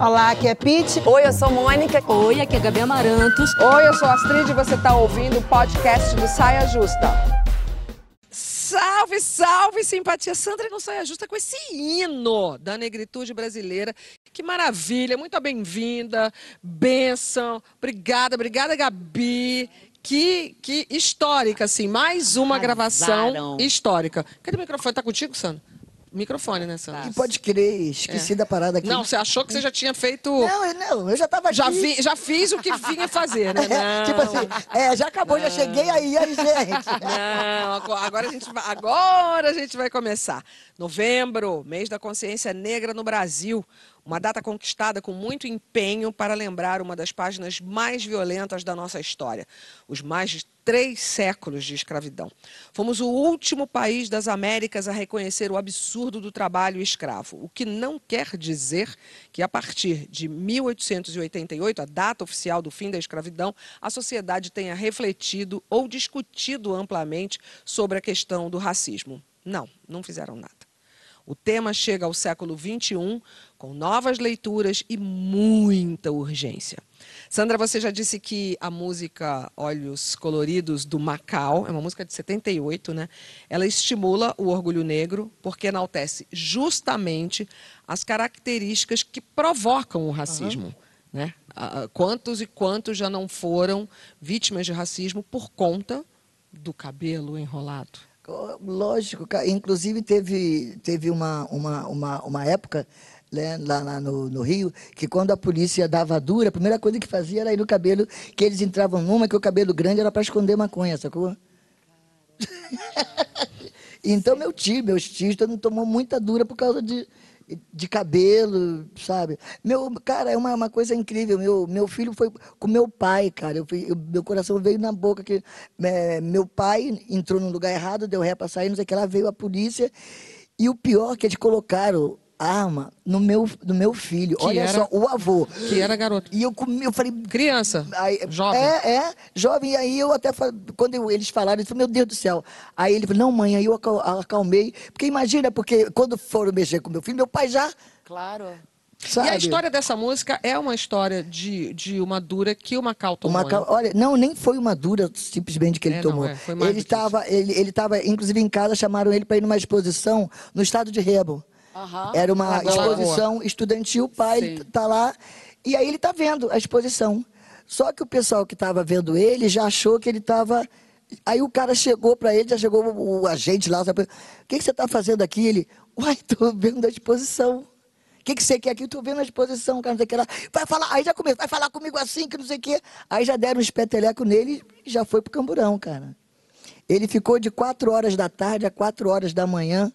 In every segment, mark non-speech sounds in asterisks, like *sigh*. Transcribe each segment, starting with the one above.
Olá, aqui é Pete. Oi, eu sou Mônica. Oi, aqui é Gabi Amarantos. Oi, eu sou Astrid e você está ouvindo o podcast do Saia Justa. Salve, salve, simpatia. Sandra não saia justa com esse hino da negritude brasileira. Que maravilha, muito bem-vinda, benção. Obrigada, obrigada, Gabi. Que, que histórica, assim, mais uma Arrasaram. gravação histórica. Cadê o microfone? Tá contigo, Sandra? Microfone, né, Sandra? E pode crer, esqueci da parada aqui. Não, você achou que você já tinha feito. não, eu- não, eu já tava aqui. Já, vi, já fiz o que vinha fazer, né? *laughs* Não. tipo assim, é, já acabou, já cheguei aí, aí, gente. Não, ago- agora a gente vai, agora a gente vai começar. Novembro, mês da consciência negra no Brasil. Uma data conquistada com muito empenho para lembrar uma das páginas mais violentas da nossa história. Os mais de três séculos de escravidão. Fomos o último país das Américas a reconhecer o absurdo do trabalho escravo. O que não quer dizer que, a partir de 1888, a data oficial do fim da escravidão, a sociedade tenha refletido ou discutido amplamente sobre a questão do racismo. Não, não fizeram nada. O tema chega ao século XXI com novas leituras e muita urgência. Sandra, você já disse que a música Olhos Coloridos do Macau, é uma música de 78, né? Ela estimula o orgulho negro porque enaltece justamente as características que provocam o racismo. Né? Ah, ah, Quantos e quantos já não foram vítimas de racismo por conta do cabelo enrolado? Lógico, inclusive teve, teve uma, uma, uma, uma época né, lá, lá no, no Rio que quando a polícia dava dura, a primeira coisa que fazia era ir no cabelo, que eles entravam numa que o cabelo grande era para esconder maconha, sacou? *laughs* então meu tio, meus tios, mundo tomou muita dura por causa de, de cabelo, sabe? Meu, cara, é uma, uma coisa incrível. Meu, meu filho foi com meu pai, cara. Eu fui, eu- meu coração veio na boca que é, meu pai entrou num lugar errado, deu ré pra sair, não sei o que lá, veio a polícia. E o pior que eles colocaram arma no meu, no meu filho. Que Olha era- só, o avô. Que era garoto. E eu, comi, eu falei, Criança, Aí, jovem. É, é, jovem. E aí eu até falei, quando eu- eles falaram, eu falei, meu Deus do céu. Aí ele falou, não, mãe, aí eu acal- acalmei. Porque imagina, porque quando foram mexer com meu filho, meu pai já, Claro. sabe? E a história dessa música é uma história de, de uma dura que o Macau tomou. Uma, ca- né? olha, não, nem foi uma dura simplesmente que ele É, não, tomou. é, foi mais ele estava, ele, ele estava, inclusive em casa, chamaram ele para ir numa exposição no estado de Rebo. Aham. Era uma exposição estudantil, o pai Sim. tá lá e aí ele tá vendo a exposição. Só que o pessoal que estava vendo ele já achou que ele estava Aí o cara chegou para ele, já chegou o, o agente lá, sabe? O que, que você está fazendo aqui? Ele, uai, tô vendo a exposição. O que, que você quer aqui? Tô vendo a exposição, cara, não sei o que lá. Vai falar, aí já começou, vai falar comigo assim, que não sei o quê. Aí já deram um espeteleco nele e já foi pro camburão, cara. Ele ficou de quatro horas da tarde a quatro horas da manhã,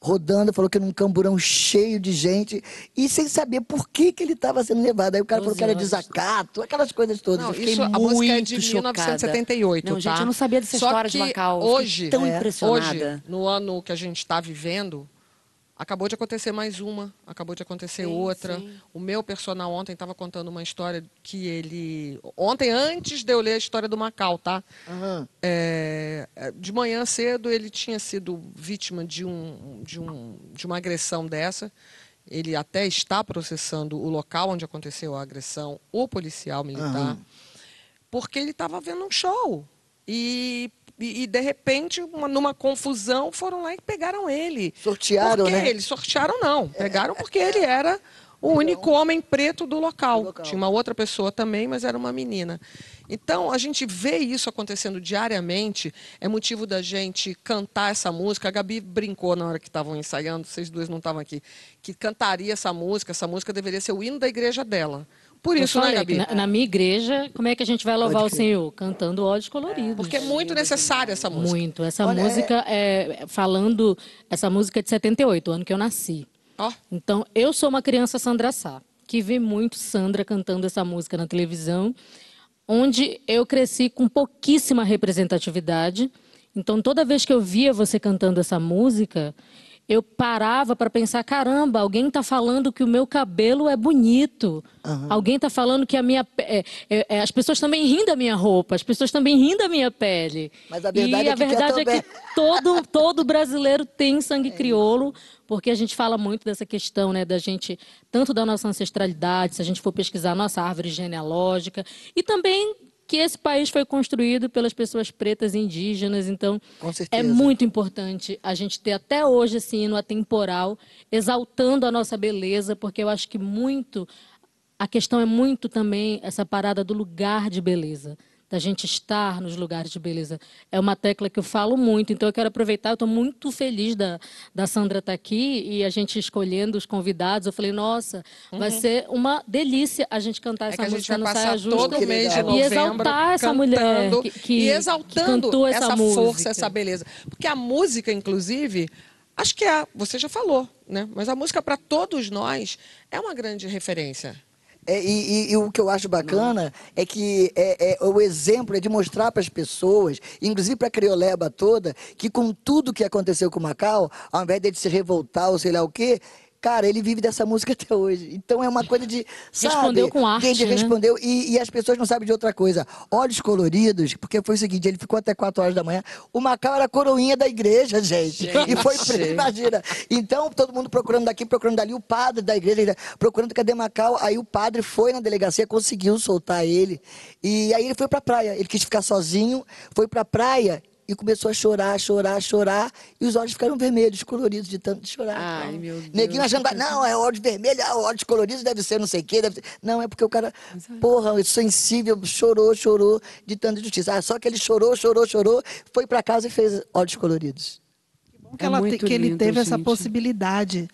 rodando, falou que num camburão cheio de gente, e sem saber por que, que ele estava sendo levado. Aí o cara falou que era desacato, aquelas coisas todas. Não, Eu fiquei isso, a muito música é de chocada. 1978, Não, tá? gente, eu não sabia dessa Só história de Macau. Hoje, tão é, impressionada. hoje, no ano que a gente está vivendo, acabou de acontecer mais uma, acabou de acontecer Sim, outra. sim. O meu personal ontem estava contando uma história que ele... Ontem, antes de eu ler a história do Macau, tá? Aham. É, de manhã cedo ele tinha sido vítima de, um, de, um, de uma agressão dessa. Ele até está processando o local onde aconteceu a agressão, o policial militar, Aham. porque ele estava vendo um show. E, e, e, de repente, uma- numa confusão, foram lá e pegaram ele. Sortearam, porque né? Eles sortearam, não. Pegaram porque ele era o único homem preto do local. Do local. Tinha uma outra pessoa também, mas era uma menina. Então, a gente vê isso acontecendo diariamente, é motivo da gente cantar essa música. A Gabi brincou na hora que estavam ensaiando, vocês duas não estavam aqui, que cantaria essa música, essa música deveria ser o hino da igreja dela. Por isso, né, falei Gabi? que na, na minha igreja, como é que a gente vai louvar o. Senhor? Cantando ódios coloridos. Porque é muito necessária essa música. Muito. Essa Olha, música é... falando, essa música é de 78, o ano que eu nasci. Ó, Então, eu sou uma criança Sandra Sá, que vi muito Sandra cantando essa música na televisão, onde eu cresci com pouquíssima representatividade. Então, toda vez que eu via você cantando essa música, eu parava para pensar, caramba, alguém está falando que o meu cabelo é bonito. Uhum. Alguém está falando que a minha é, é, é, as pessoas também riem da minha roupa, as pessoas também riem da minha pele. Mas a verdade e é a verdade que é que *laughs* todo todo brasileiro tem sangue crioulo, porque a gente fala muito dessa questão, né, da gente tanto da nossa ancestralidade, se a gente for pesquisar a nossa árvore genealógica, e também que esse país foi construído pelas pessoas pretas e indígenas, então é muito importante a gente ter até hoje esse hino atemporal, exaltando a nossa beleza, porque eu acho que muito a questão é muito também essa parada do lugar de beleza da gente estar nos lugares de beleza. É uma tecla que eu falo muito, então eu quero aproveitar, eu estou muito feliz da, da Sandra estar tá aqui e a gente escolhendo os convidados. Eu falei, nossa, uhum. vai ser uma delícia a gente cantar é essa música no Saia Justa. todo mês de novembro, e exaltar essa mulher que, que, e exaltando que essa, essa força, essa beleza. Porque a música, inclusive, acho que é, você já falou, né? Mas a música para todos nós é uma grande referência. É, e, e, e, o que eu acho bacana é que é, é, o exemplo é de mostrar para as pessoas, inclusive para a crioleba toda, que com tudo que aconteceu com Macau, ao invés de se revoltar ou sei lá o quê, Cara, ele vive dessa música até hoje. Então é uma coisa de. Sabe, respondeu com arte. Ele né? respondeu. E, e, as pessoas não sabem de outra coisa. Olhos coloridos, porque foi o seguinte: ele ficou até 4 horas da manhã. O Macau era a coroinha da igreja, gente. gente. E foi preso, imagina. Então, todo mundo procurando daqui, procurando dali. O padre da igreja, procurando cadê Macau. Aí o padre foi na delegacia, conseguiu soltar ele. E aí ele foi pra praia. Ele quis ficar sozinho, foi pra praia e começou a chorar, chorar, chorar, e os olhos ficaram vermelhos, coloridos de tanto de chorar. Ai, então, meu Deus. Neguinho achando, não, é olhos vermelho, ah, olhos coloridos deve ser não sei o quê. Deve ser... Não, é porque o cara, porra, sensível, chorou, chorou de tanta justiça. Ah, só que ele chorou, chorou, chorou, foi para casa e fez olhos coloridos. Que bom que, é ela que ele teve gente. essa possibilidade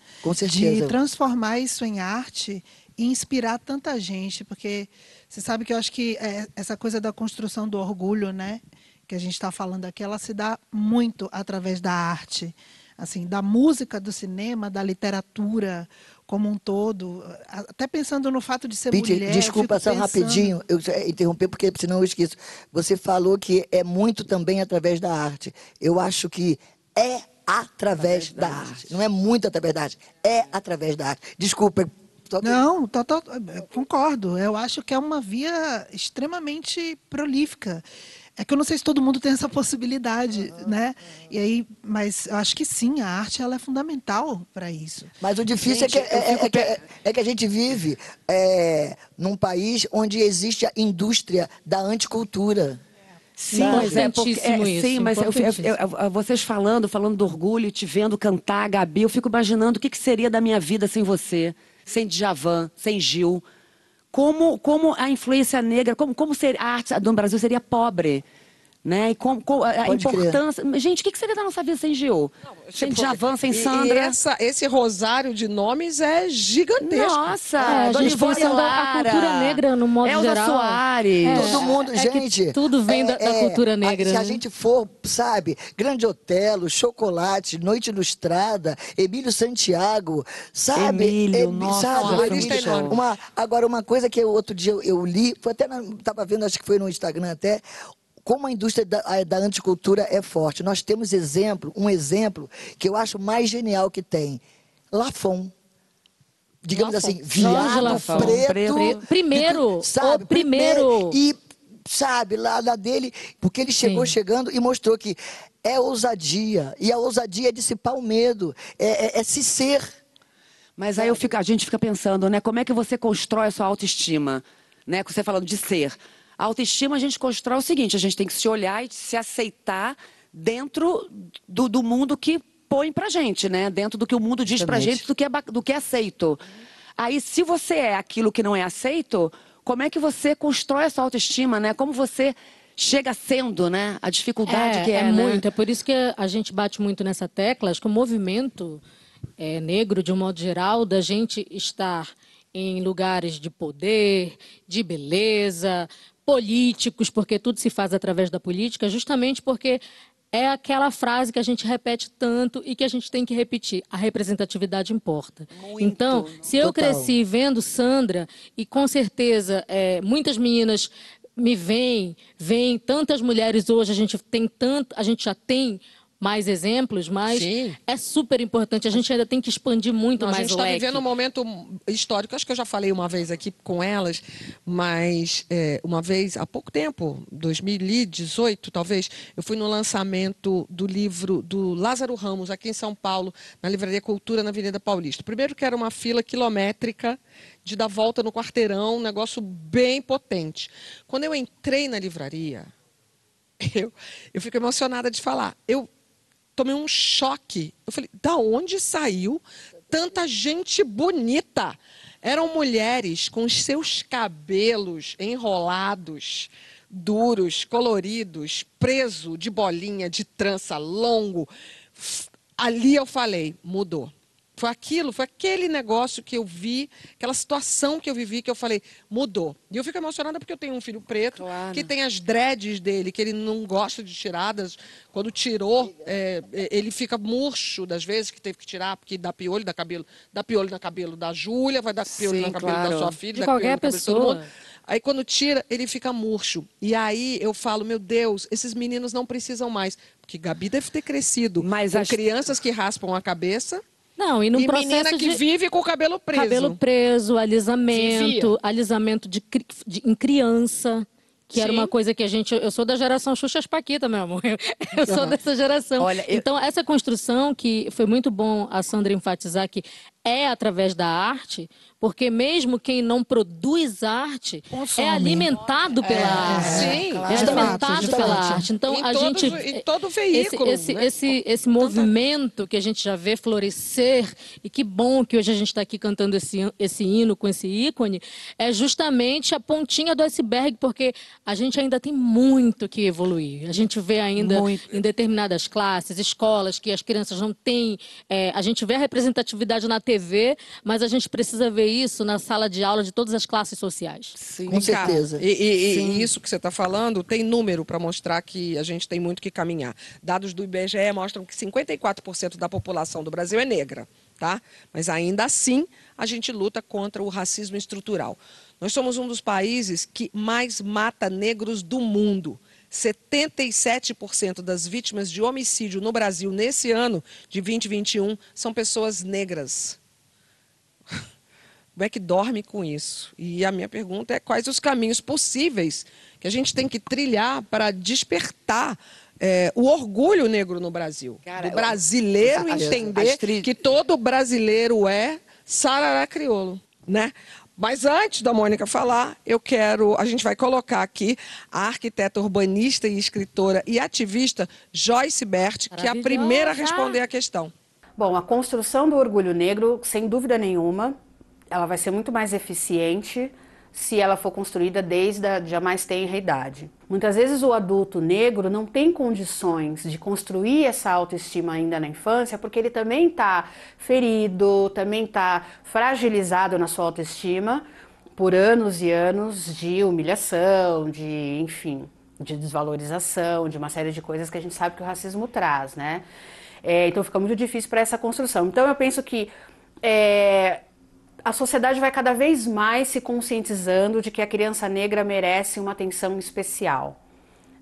de transformar isso em arte e inspirar tanta gente, porque você sabe que eu acho que é, essa coisa da construção do orgulho, né? Que a gente está falando aqui, ela se dá muito através da arte, assim, da música, do cinema, da literatura como um todo, até pensando no fato de ser Pete, mulher. Desculpa só pensando... rapidinho, eu interromper porque senão eu esqueço. Você falou que é muito também através da arte. Eu acho que é através, através da, da arte. arte. Não é muito através da arte, é através da arte. Desculpa, não, tô, tô, concordo. Eu acho que é uma via extremamente prolífica. É que eu não sei se todo mundo tem essa possibilidade, uhum, né? Uhum. E aí, mas eu acho que sim, a arte ela é fundamental para isso. Mas o difícil gente, é, que, é, é, que, é, é, que a gente vive é, num país onde existe a indústria da anticultura. Sim, mas é porque, é, isso, sim, mas eu, eu, eu, vocês falando, falando do orgulho, te vendo cantar, Gabi, eu fico imaginando o que, que seria da minha vida sem você, sem Djavan, sem Gil como, como a influência negra, como, como ser, a arte do Brasil seria pobre. Né? E com, com a Pode importância. Crer. Gente, o que, que seria da nossa vida sem Geo? sem tipo, Javan, sem Sandra? E essa, esse rosário de nomes é gigantesco. Nossa, é, a gente pensando a cultura negra no modo Elza geral. Soares. É, Todo mundo, é gente. Tudo vem é, da, da, é, cultura negra. Se né? a gente for, sabe, Grande Otelo, Chocolate, Noite Ilustrada, Emílio Santiago, sabe? Emílio, nossa, sabe, nossa, Emílio, uma, Agora, uma coisa que eu, outro dia eu, eu li, foi até, estava vendo, acho que foi no Instagram até, como a indústria da, da, anticultura é forte. Nós temos exemplo, um exemplo que eu acho mais genial que tem. Lafon. Digamos Lafon. assim, viado preto, preto. Primeiro, sabe, o primeiro. E, sabe, lá, lá dele, porque ele chegou Sim. chegando e mostrou que é ousadia. E a ousadia é dissipar o medo, é, é, é se ser. Mas aí fico, a gente fica pensando, né? Como é que você constrói a sua autoestima? Né? Você falando de ser. A autoestima a gente constrói o seguinte: a gente tem que se olhar e se aceitar dentro do, do mundo que põe pra gente, né? Dentro do que o mundo diz Exatamente. pra gente, do que, é, do que é aceito. Aí, se você é aquilo que não é aceito, como é que você constrói essa autoestima, né? Como você chega sendo, né? A dificuldade é, que é, é né? muito. É por isso que a gente bate muito nessa tecla. Acho que o movimento é, negro, de um modo geral, da gente estar em lugares de poder, de beleza, políticos, porque tudo se faz através da política, justamente porque é aquela frase que a gente repete tanto e que a gente tem que repetir. A representatividade importa. Muito, então, se eu total. cresci vendo Sandra, e com certeza é, muitas meninas me veem, veem tantas mulheres hoje, a gente tem tanto, a gente já tem mais exemplos, mas Sim. é super importante. A gente ainda tem que expandir muito Não, a mais gente o está leque. vivendo um momento histórico. Acho que eu já falei uma vez aqui com elas, mas é, uma vez, há pouco tempo, 2018 talvez, eu fui no lançamento do livro do Lázaro Ramos, aqui em São Paulo, na Livraria Cultura, na Avenida Paulista. Primeiro que era uma fila quilométrica de dar volta no quarteirão, um negócio bem potente. Quando eu entrei na livraria, *laughs* eu, eu fico emocionada de falar. Eu tomei um choque. Eu falei, da onde saiu tanta gente bonita? Eram mulheres com os seus cabelos enrolados, duros, coloridos, preso de bolinha, de trança, longo. Ali eu falei, mudou. Foi aquilo, foi aquele negócio que eu vi, aquela situação que eu vivi, que eu falei, mudou. E eu fico emocionada porque eu tenho um filho preto, Claro. que tem as dreads dele, que ele não gosta de tiradas. Quando tirou, é, é, ele fica murcho das vezes que teve que tirar, porque dá piolho, dá cabelo, dá piolho no cabelo da Júlia, vai dar piolho Sim, no cabelo claro. da sua filha, De dá qualquer piolho no cabelo de todo pessoa. mundo. Aí quando tira, ele fica murcho. E aí eu falo, meu Deus, esses meninos não precisam mais. Porque Gabi deve ter crescido Mas as- crianças que raspam a cabeça Não, e no e processo menina que de vive com o cabelo preso. cabelo preso, alisamento, Vivia. alisamento de, de- em criança. Que era Sim. uma coisa que a gente. Eu sou da geração Xuxas Paquita, meu amor. Eu, *laughs* eu sou dessa geração. Olha, eu- Então, essa construção que foi muito bom a Sandra enfatizar que é através da arte, porque mesmo quem não produz arte Consome. é alimentado pela arte. sim, é claro. alimentado Justamente, pela arte. Então, Em a todos- gente. em todo veículo, Esse, né? esse, esse, esse movimento que a gente já vê florescer, e que bom que hoje a gente está aqui cantando esse, esse hino com esse ícone, é justamente a pontinha do iceberg, porque a gente ainda tem muito que evoluir. A gente vê ainda Muito. em determinadas classes, escolas, que as crianças não têm. é, a gente vê a representatividade na TV, mas a gente precisa ver isso na sala de aula de todas as classes sociais. Sim. Com certeza. E, e- e isso que você está falando tem número para mostrar que a gente tem muito que caminhar. Dados do IBGE mostram que 54% da população do Brasil é negra, tá? Mas ainda assim a gente luta contra o racismo estrutural. Nós somos um dos países que mais mata negros do mundo. 77% das vítimas de homicídio no Brasil nesse ano de 2021 são pessoas negras. Como é que dorme com isso? E a minha pergunta é quais os caminhos possíveis que a gente tem que trilhar para despertar é, o orgulho negro no Brasil. Cara, do brasileiro as- entender tri- que todo brasileiro é sarará crioulo, né? Mas antes da Mônica falar, eu quero, a gente vai colocar aqui a arquiteta urbanista e escritora e ativista Joyce Bert, que é a primeira a responder a questão. Bom, a construção do orgulho negro, sem dúvida nenhuma, ela vai ser muito mais eficiente se ela for construída desde a a mais idade. Muitas vezes o adulto negro não tem condições de construir essa autoestima ainda na infância, porque ele também está ferido, também está fragilizado na sua autoestima por anos e anos de humilhação, de, enfim, de desvalorização, de uma série de coisas que a gente sabe que o racismo traz, né? É, então fica muito difícil para essa construção. Então eu penso que é, a sociedade vai cada vez mais se conscientizando de que a criança negra merece uma atenção especial,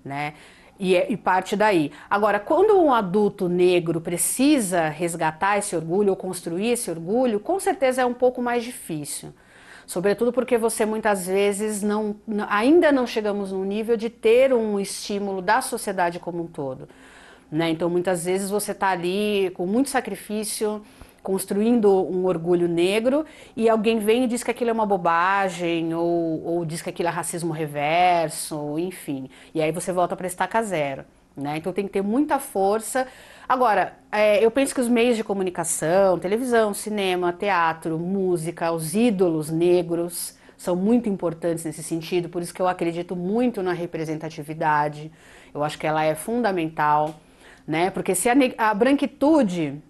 né? E, é- e parte daí. Agora, quando um adulto negro precisa resgatar esse orgulho ou construir esse orgulho, com certeza é um pouco mais difícil. Sobretudo porque você muitas vezes não, ainda não chegamos num nível de ter um estímulo da sociedade como um todo. Né? Então, muitas vezes você está ali com muito sacrifício, construindo um orgulho negro, e alguém vem e diz que aquilo é uma bobagem, ou, ou diz que aquilo é racismo reverso, enfim. E aí você volta para estaca zero. Né? Então tem que ter muita força. Agora, é, eu penso que os meios de comunicação, televisão, cinema, teatro, música, os ídolos negros são muito importantes nesse sentido, por isso que eu acredito muito na representatividade. Eu acho que ela é fundamental, né? Porque se a, a branquitude,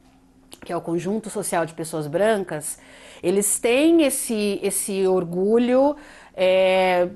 que é o conjunto social de pessoas brancas, eles têm esse, esse orgulho é,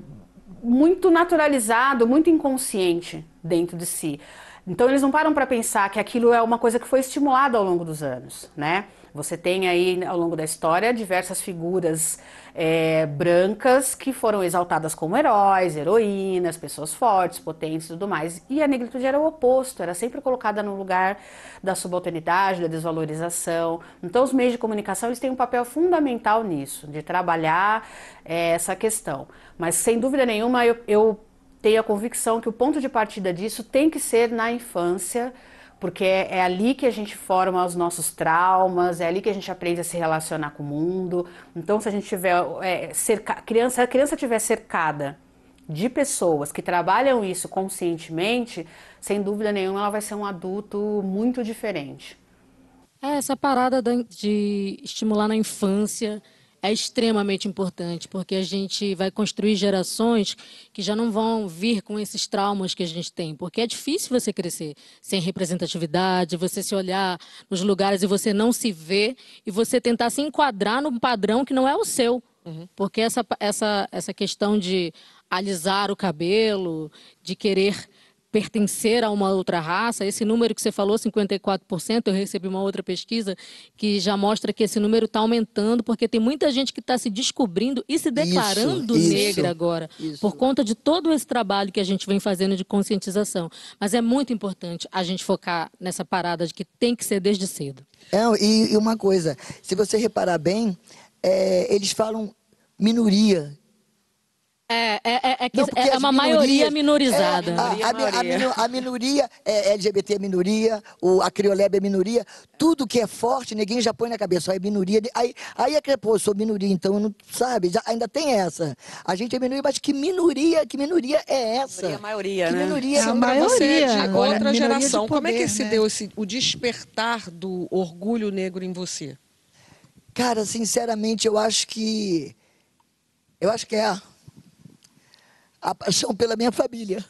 muito naturalizado, muito inconsciente dentro de si. Então eles não param para pensar que aquilo é uma coisa que foi estimulada ao longo dos anos, né? Você tem aí, ao longo da história, diversas figuras é, brancas que foram exaltadas como heróis, heroínas, pessoas fortes, potentes e tudo mais. E a negritude era o oposto, era sempre colocada no lugar da subalternidade, da desvalorização. Então, os meios de comunicação eles têm um papel fundamental nisso, de trabalhar é, essa questão. Mas, sem dúvida nenhuma, eu, eu tenho a convicção que o ponto de partida disso tem que ser na infância porque é, é, ali que a gente forma os nossos traumas, é ali que a gente aprende a se relacionar com o mundo. Então, se a gente tiver é, cerca, criança, a criança tiver cercada de pessoas que trabalham isso conscientemente, sem dúvida nenhuma, ela vai ser um adulto muito diferente. É, essa parada de estimular na infância é extremamente importante, porque a gente vai construir gerações que já não vão vir com esses traumas que a gente tem, porque é difícil você crescer sem representatividade, você se olhar nos lugares e você não se ver e você tentar se enquadrar num padrão que não é o seu. Uhum. Porque essa, essa, essa questão de alisar o cabelo, de querer pertencer a uma outra raça, esse número que você falou, 54%, eu recebi uma outra pesquisa que já mostra que esse número está aumentando, porque tem muita gente que está se descobrindo e se declarando isso, negra isso, agora, isso. por conta de todo esse trabalho que a gente vem fazendo de conscientização. Mas é muito importante a gente focar nessa parada de que tem que ser desde cedo. É, e, e uma coisa, se você reparar bem, é, eles falam minoria, é, é, é, é, que não, é uma maioria minorizada. É, a, a, a, a, minoria, é, LGBT é minoria, o, a criolebe é minoria, tudo que é forte, ninguém já põe na cabeça, é minoria. Aí, aí é que, pô, eu sou minoria, então não sabe, já, ainda tem essa. A gente é minoria, mas que minoria, que minoria é essa? Minoria é a maioria, que né? Minoria, é a maioria. Você é de Agora, outra geração, poder, como é que se né? deu esse, o despertar do orgulho negro em você? Cara, sinceramente, eu acho que. Eu acho que é a paixão pela minha família.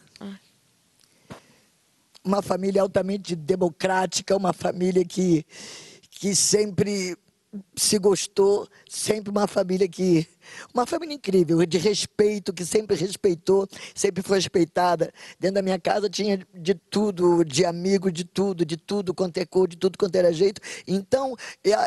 Uma família altamente democrática, uma família que, que sempre se gostou, sempre uma família que. Uma família incrível, de respeito, que sempre respeitou, sempre foi respeitada. Dentro da minha casa tinha de tudo, de amigo, de tudo, de tudo quanto é cor, de tudo quanto era jeito. Então,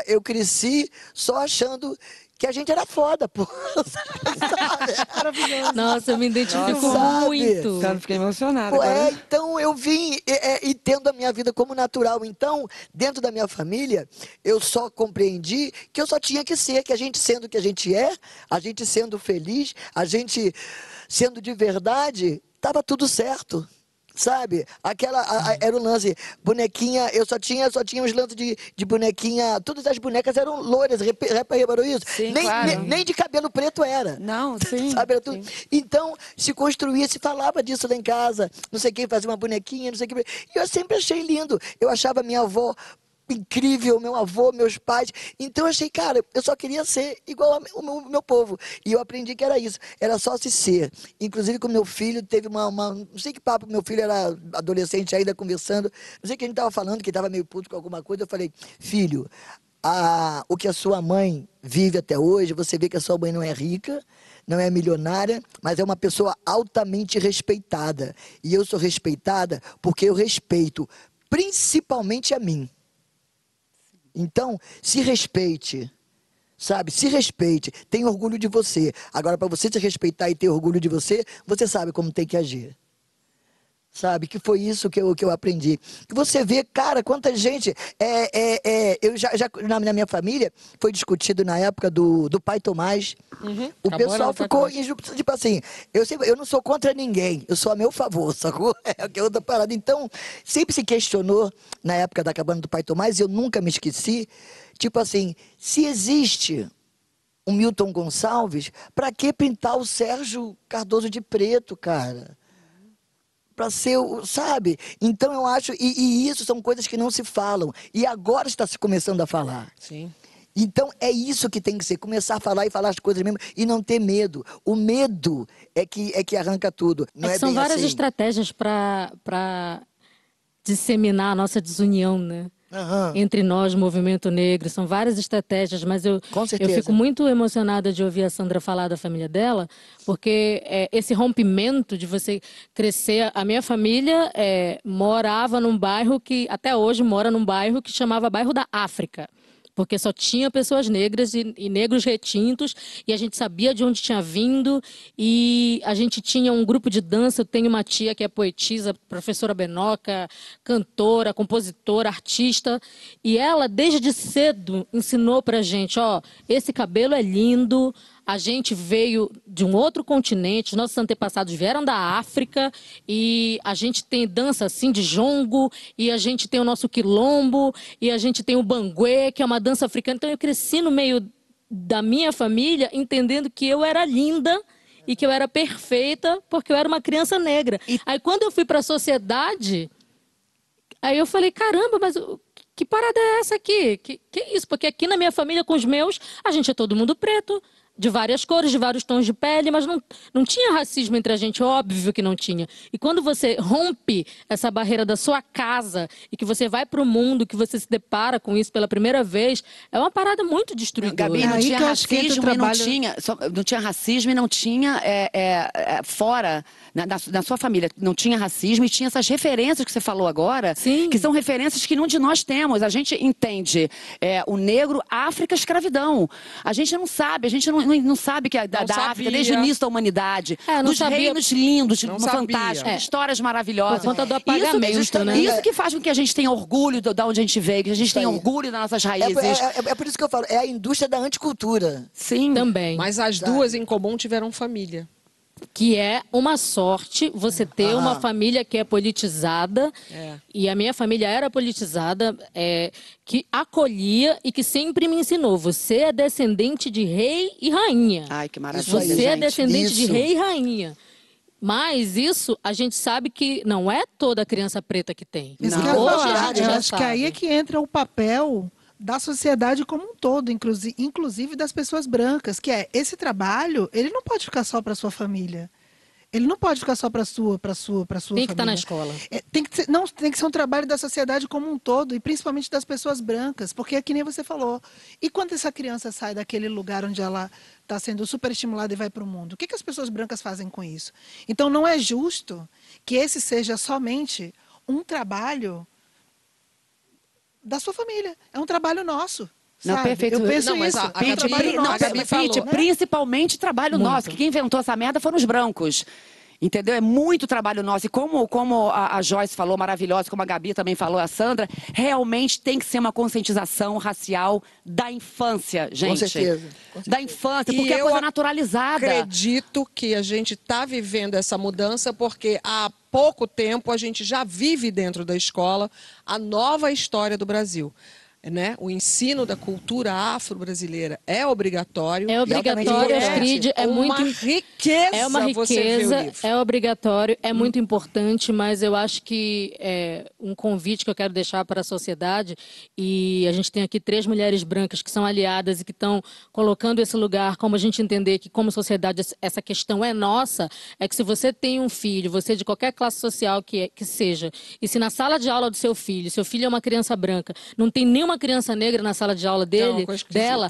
eu cresci só achando que a gente era foda, pô. *laughs* Maravilhoso. Nossa, eu me identifico Nossa, muito. Cara, fiquei emocionada. Pô, é, então eu vim e, é, e tendo a minha vida como natural. Então, dentro da minha família, eu só compreendi que eu só tinha que ser, que a gente sendo o que a gente é, a gente sendo feliz, a gente sendo de verdade, tava tudo certo. Sabe? Aquela a, a, era o lance, bonequinha, eu só tinha, só tinha os lances de, de bonequinha, todas as bonecas eram loiras, reparou isso? Sim, nem, claro. nem, nem, de cabelo preto era. Não, sim. *laughs* Sabe? Sim. Então, se construía, se falava disso lá em casa, não sei quem fazia uma bonequinha, não sei o que. E eu sempre achei lindo. Eu achava minha avó incrível, meu avô, meus pais. Então eu achei, cara, eu só queria ser igual ao meu, meu, povo. E eu aprendi que era isso, era só se ser. Inclusive com meu filho, teve uma, uma, Não sei que papo, meu filho era adolescente ainda conversando. Não sei que a gente estava falando, que estava meio puto com alguma coisa. Eu falei, filho, a, o que a sua mãe vive até hoje, você vê que a sua mãe não é rica, não é milionária, mas é uma pessoa altamente respeitada. E eu sou respeitada porque eu respeito principalmente a mim. Então, se respeite. Sabe? Se respeite. Tenha orgulho de você. Agora, para você se respeitar e ter orgulho de você, você sabe como tem que agir sabe? Que foi isso que eu, que eu aprendi. Que você vê, cara, quanta gente. É, é, é, eu já, já na, na, minha família foi discutido na época do, do pai Tomás. Uhum. O Acabou pessoal ficou tipo assim. Eu, sempre, eu não sou contra ninguém, eu sou a meu favor, *laughs* sacou? É que é outra parada. Então, sempre se questionou na época da cabana do pai Tomás, e eu nunca me esqueci. Tipo assim, se existe um Milton Gonçalves, para que pintar o Sérgio Cardoso de preto, cara? Para ser, sabe? Então eu acho, e, e, isso são coisas que não se falam. E agora está se começando a falar. Sim. Então é isso que tem que ser, começar a falar e falar as coisas mesmo e não ter medo. O medo é que, é que arranca tudo. Não é, é são várias assim. estratégias para disseminar a nossa desunião, né? Uhum. entre nós, movimento negro. São várias estratégias, mas eu, eu fico muito emocionada de ouvir a Sandra falar da família dela, porque é, esse rompimento de você crescer. A minha família é, morava num bairro que, até hoje, mora num bairro que chamava Bairro da África. Porque só tinha pessoas negras e, e, negros retintos, e a gente sabia de onde tinha vindo, e a gente tinha um grupo de dança. Eu tenho uma tia que é poetisa, professora Benoca, cantora, compositora, artista, e ela, desde cedo, ensinou pra gente: ó, esse cabelo é lindo, a gente veio de um outro continente, nossos antepassados vieram da África e a gente tem dança assim de jongo e a gente tem o nosso quilombo e a gente tem o banguê, que é uma dança africana. Então eu cresci no meio da minha família entendendo que eu era linda e que eu era perfeita porque eu era uma criança negra. E... Aí quando eu fui para a sociedade, aí eu falei, caramba, mas que parada é essa aqui? Que, que isso? Porque aqui na minha família, com os meus, a gente é todo mundo preto de várias cores, de vários tons de pele, mas não, não tinha racismo entre a gente, óbvio que não tinha. E quando você rompe essa barreira da sua casa e que você vai para o mundo, que você se depara com isso pela primeira vez, é uma parada muito destruidora. Gabi, não tinha racismo e não tinha, só, não tinha racismo e não tinha é, é, é, fora, na, na, na, sua família, não tinha racismo e tinha essas referências que você falou agora, Sim. que são referências que nenhum de nós temos. A gente entende é, o negro, África, escravidão. A gente não sabe, a gente não não, não sabe que é da, da África, desde o início da humanidade. É, dos sabia. reinos lindos, fantásticos, é. histórias maravilhosas. Por conta do apagamento, isso, né? Isso que faz com que a gente tenha orgulho de, onde a gente veio, que a gente tenha orgulho das nossas é raízes. É, é, é, por isso que eu falo, é a indústria da anticultura. Sim. Também. Mas as duas em comum tiveram família que é uma sorte você ter ah. uma família que é politizada é. e a minha família era politizada é, que acolhia e que sempre me ensinou você é descendente de rei e rainha ai que maravilha você aí, é descendente isso. de rei e rainha mas isso a gente sabe que não é toda criança preta que tem. Isso não. Que eu, Hoje, a gente eu acho sabe. que aí é que entra o papel da sociedade como um todo, inclusive das pessoas brancas, que é esse trabalho, ele não pode ficar só para sua família. Ele não pode ficar só para sua, para sua, para sua Tem que estar na escola. É, tem que ser, não, tem que ser um trabalho da sociedade como um todo e principalmente das pessoas brancas, porque é que nem você falou. E quando essa criança sai daquele lugar onde ela está sendo super estimulada e vai para o mundo, o que, que as pessoas brancas fazem com isso? Então não é justo que esse seja somente um trabalho da sua família. É um trabalho nosso. Não, sabe? perfeito. Eu penso não, isso. A, a é um trabalho não, nosso. Pete, principalmente trabalho Muito. nosso. Que quem inventou essa merda foram os brancos. Entendeu? É muito trabalho nosso. E como, como a, a, Joyce falou, maravilhosa, como a Gabi também falou, a Sandra, realmente tem que ser uma conscientização racial da infância, gente. Com certeza. Com certeza. Da infância, porque e é coisa naturalizada. acredito que a gente está vivendo essa mudança porque há pouco tempo a gente já vive dentro da escola a nova história do Brasil né? O ensino da cultura afro-brasileira é obrigatório. É obrigatório, Astrid, é, é uma muito riqueza. É uma riqueza, é obrigatório, é hum. muito importante, mas eu acho que é um convite que eu quero deixar para a sociedade e a gente tem aqui três mulheres brancas que são aliadas e que estão colocando esse lugar, como a gente entender que como sociedade essa questão é nossa, é que se você tem um filho, você de qualquer classe social que, é, que seja, e se na sala de aula do seu filho, seu filho é uma criança branca, não tem nenhuma uma criança negra na sala de aula dele, dela,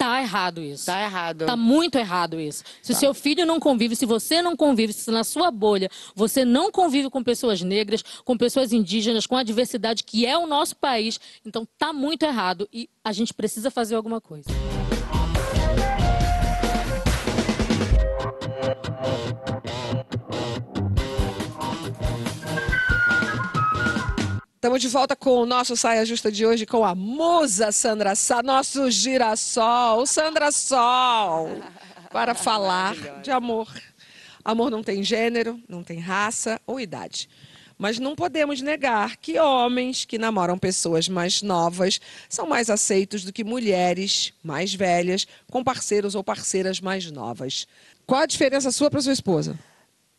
Tá errado isso. Tá errado. Tá muito errado isso. Se tá. seu filho não convive, se você não convive, se na sua bolha você não convive com pessoas negras, com pessoas indígenas, com a diversidade que é o nosso país, então tá muito errado e a gente precisa fazer alguma coisa. Estamos de volta com o nosso Saia Justa de hoje com a musa Sandra Sá, nosso girassol, Sandra Sol, para *laughs* falar de amor. Amor não tem gênero, não tem raça ou idade. Mas não podemos negar que homens que namoram pessoas mais novas são mais aceitos do que mulheres mais velhas com parceiros ou parceiras mais novas. Qual a diferença sua para sua esposa?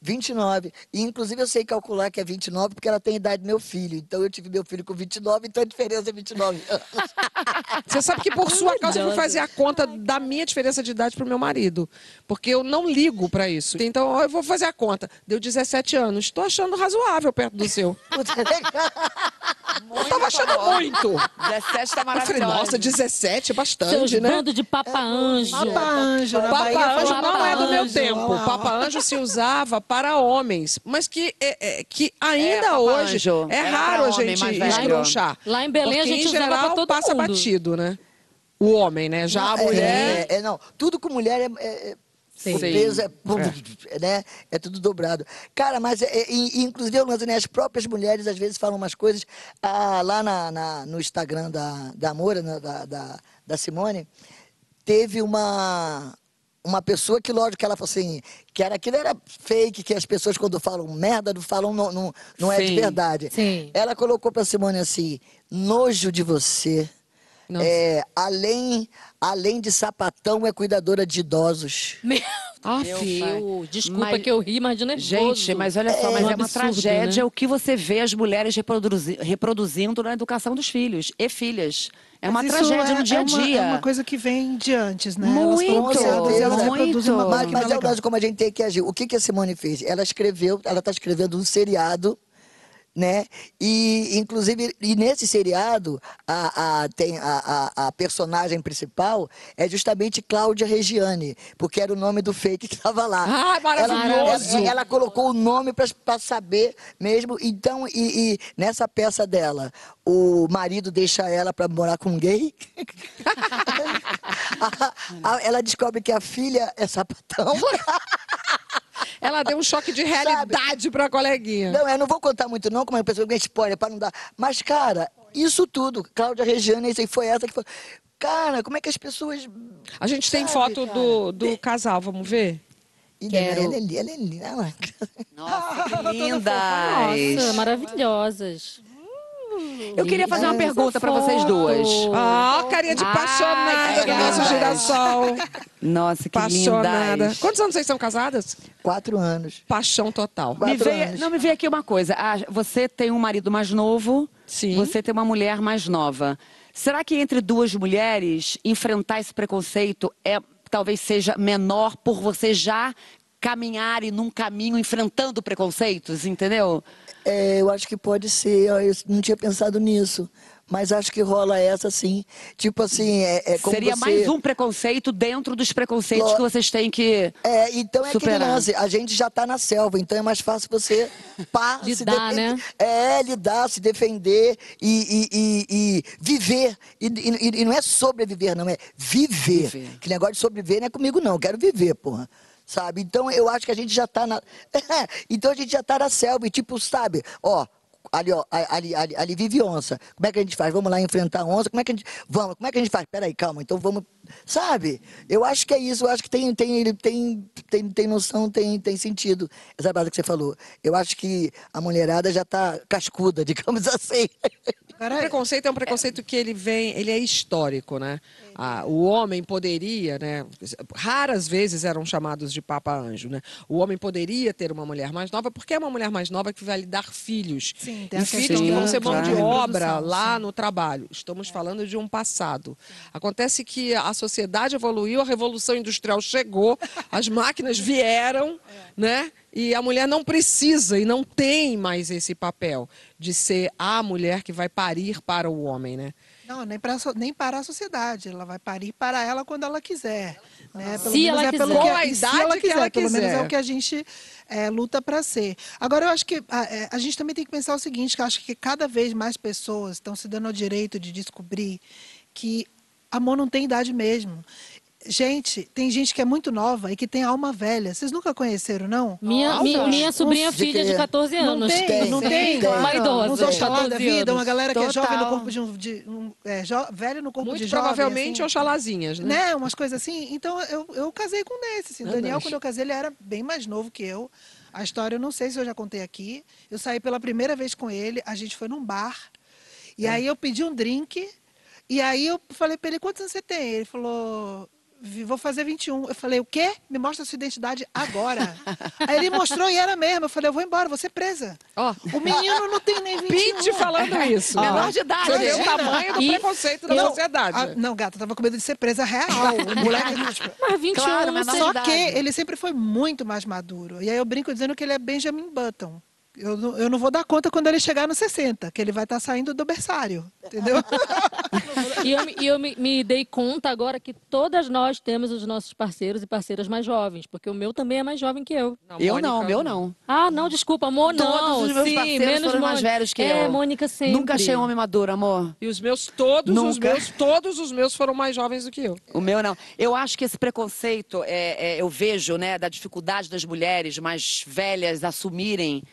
29. E, inclusive, eu sei calcular que é 29 porque ela tem a idade do meu filho. Então, eu tive meu filho com 29, então a diferença é 29 anos. *laughs* Você sabe que, por sua causa, eu vou fazer a conta da minha diferença de idade pro meu marido. Porque eu não ligo para isso. Então, eu vou fazer a conta. Deu 17 anos. Estou achando razoável perto do seu. *laughs* eu tava achando muito. 17 tá maravilhoso. Eu falei, nossa, 17 é bastante, Seus né? bando de Papa Anjo. Papa Anjo. Papa Anjo não é do meu tempo. Papa Anjo se usava para homens, mas que, é, é que ainda é, hoje é raro a gente escrunchar. Lá em Belém porque, a gente em geral, todo passa mundo. batido, né? O homem, né? Já a É, mulher. É, é, não. Tudo com mulher é. é- é- Sim. o peso é, né? é tudo dobrado. Cara, mas é, é, e- inclusive, Luana, né, as próprias mulheres às vezes falam umas coisas. Ah, lá na, na- no Instagram da, da Moura, da, da, da Simone, teve uma. Uma pessoa que, lógico, que ela falou assim, que era aquilo era fake, que as pessoas quando falam merda, não falam, não, não, não é de verdade. Sim. Ela colocou pra Simone assim, nojo de você. É, além, além de sapatão, é cuidadora de idosos. Meu Ah, pai. desculpa Mas- que eu ri, mas de nervoso. Gente, mas olha só, mas um é uma absurdo, tragédia né? o que você vê as mulheres reproduzi- reproduzindo na educação dos filhos e filhas. É uma tragédia é- no dia a é uma- dia. É uma coisa que vem de antes, né? Muito, elas foram elas muito. reproduzem uma Mas, mas é é o caso como a gente tem que agir. O que, que a Simone fez? Ela escreveu, ela está escrevendo um seriado, né? E, inclusive, e nesse seriado, a, a, tem a, a, a personagem principal é justamente Cláudia Regiane, porque era o nome do fake que estava lá. Ah, maravilhoso! Ela, ela- colocou o nome para saber mesmo. Então, e, e nessa peça dela, o marido deixa ela para morar com um gay. *laughs* *laughs* Ela descobre que a filha é sapatão. *laughs* Ela deu um choque de realidade pra coleguinha. Não, eu não vou contar muito não, como é uma pessoa que spoiler, para não dar. Mas, cara, isso tudo, Cláudia Regiane, isso aí foi essa que foi. Cara, como é que as pessoas. A gente tem Sabe, foto cara? do, do casal, vamos ver? Quero. ela é linda, ela é linda. ela- Nossa, que Nossa, lindas. maravilhosas. Eu queria fazer uma Essa pergunta para vocês duas. Ah, carinha de Ai, apaixonada do nosso girassol. Nossa, que Apaixonada. lindas. Quantos anos vocês são casadas? Quatro anos. Paixão total. Me Quatro veio, anos. não, me veio aqui uma coisa. Ah, você tem um marido mais novo, Sim. você tem uma mulher mais nova. Será que entre duas mulheres, enfrentar esse preconceito é talvez seja menor por você já caminharem num caminho enfrentando preconceitos, entendeu? É, eu acho que pode ser, eu não tinha pensado nisso. Mas acho que rola essa sim. Tipo assim, é, é como Seria você... mais um preconceito dentro dos preconceitos Lo- que vocês têm que. É, então é Superar. aquele lance, a gente já tá na selva, então é mais fácil você pá, *laughs* se Lidar, defender. né? É, lidar, se defender e, e- e- e viver. E, e- e não é sobreviver, não, é viver. Viver. Que negócio de sobreviver não é comigo, não. Eu quero viver, porra. Sabe? Então eu acho que a gente já tá na. *laughs* então a gente já tá na selva, e tipo, sabe, ó. Ali, ó, ali, ali, ali vive onça. Como é que a gente faz? Vamos lá enfrentar onça? Como é que a gente. Vamos, como é que a gente faz? Peraí, calma, então vamos. Sabe? Eu acho que é isso, eu acho que tem, tem, tem, tem, tem noção, tem, tem sentido. Essa parada que você falou. Eu acho que a mulherada já tá cascuda, *laughs* digamos assim. O preconceito é um preconceito que ele vem, ele é histórico, né? Ah, o homem poderia, né? Raras vezes eram chamados de papa anjo, né? O homem poderia ter uma mulher mais nova, porque é uma mulher mais nova que vai lhe dar filhos. Sim, e filhos questão que vão ser mão de da obra lá sim. no trabalho. Estamos falando de um passado. Acontece que a sociedade evoluiu, a revolução industrial chegou, as máquinas vieram, né? E a mulher não precisa e não tem mais esse papel de ser a mulher que vai parir para o homem, né? Não, nem para, nem para a sociedade. Ela vai parir para ela quando ela quiser. Né? Pelo Se menos ela é pelo quiser. que Com a e se idade ela que quiser. ela Pelo menos é quiser. o que a gente é, luta para ser. Agora, eu acho que a, é, a gente também tem que pensar o seguinte, que eu acho que cada vez mais pessoas estão se dando ao direito de descobrir que amor não tem idade mesmo. Gente, tem gente que é muito nova e que tem alma velha. Vocês nunca conheceram, não? Minha, Nossa. minha, minha sobrinha Uns de filha de 14 Não anos. tem, Tem, não tem, tem. Uma idosa, de Oxalá 14 da vida, uma galera que é jovem no Total. corpo de um... De, um é, jo- velho no corpo Muito de jovem. provavelmente assim. oxalazinhas, né? né? Umas coisas assim. Então eu, eu casei com um desses. Assim. O Meu Daniel, Deus. quando eu casei, ele era bem mais novo que eu. A história eu não sei se eu já contei aqui. Eu saí pela primeira vez com ele, a gente foi num bar. E aí eu pedi um drink. E aí eu falei pra ele, quantos anos você tem? Ele falou, "Vi- vou fazer 21. Eu falei, o quê? Me mostra a sua identidade agora. *laughs* aí ele mostrou e era mesmo. Eu falei, eu vou embora, vou ser presa. Ó, O menino não tem nem 21. Pete falando isso. Menor de idade. Você vê o tamanho do E- preconceito da sociedade. ah, não, gata, eu tava com medo de ser presa real. O moleque, tipo, Mas 21 Claro, de Só idade. que ele sempre foi muito mais maduro. E aí eu brinco dizendo que ele é Benjamin Button. Eu não, eu não vou dar conta quando ele chegar nos 60, que ele vai estar saindo do berçário, entendeu? *laughs* E eu, me- e eu me, me dei conta agora que todas nós temos os nossos parceiros e parceiras mais jovens, porque o meu também é mais jovem que eu. Eu Mônica, não, meu não. Ah, não, desculpa, amor, não. Todos os meus sim, parceiros menos foram mais velhos que é, eu. Mônica sempre. Nunca achei um homem maduro, amor. E os meus, todos os Nunca. meus, todos os meus foram mais jovens do que eu. O meu não. Eu acho que esse preconceito, é, é, eu vejo, né, da dificuldade das mulheres mais velhas assumirem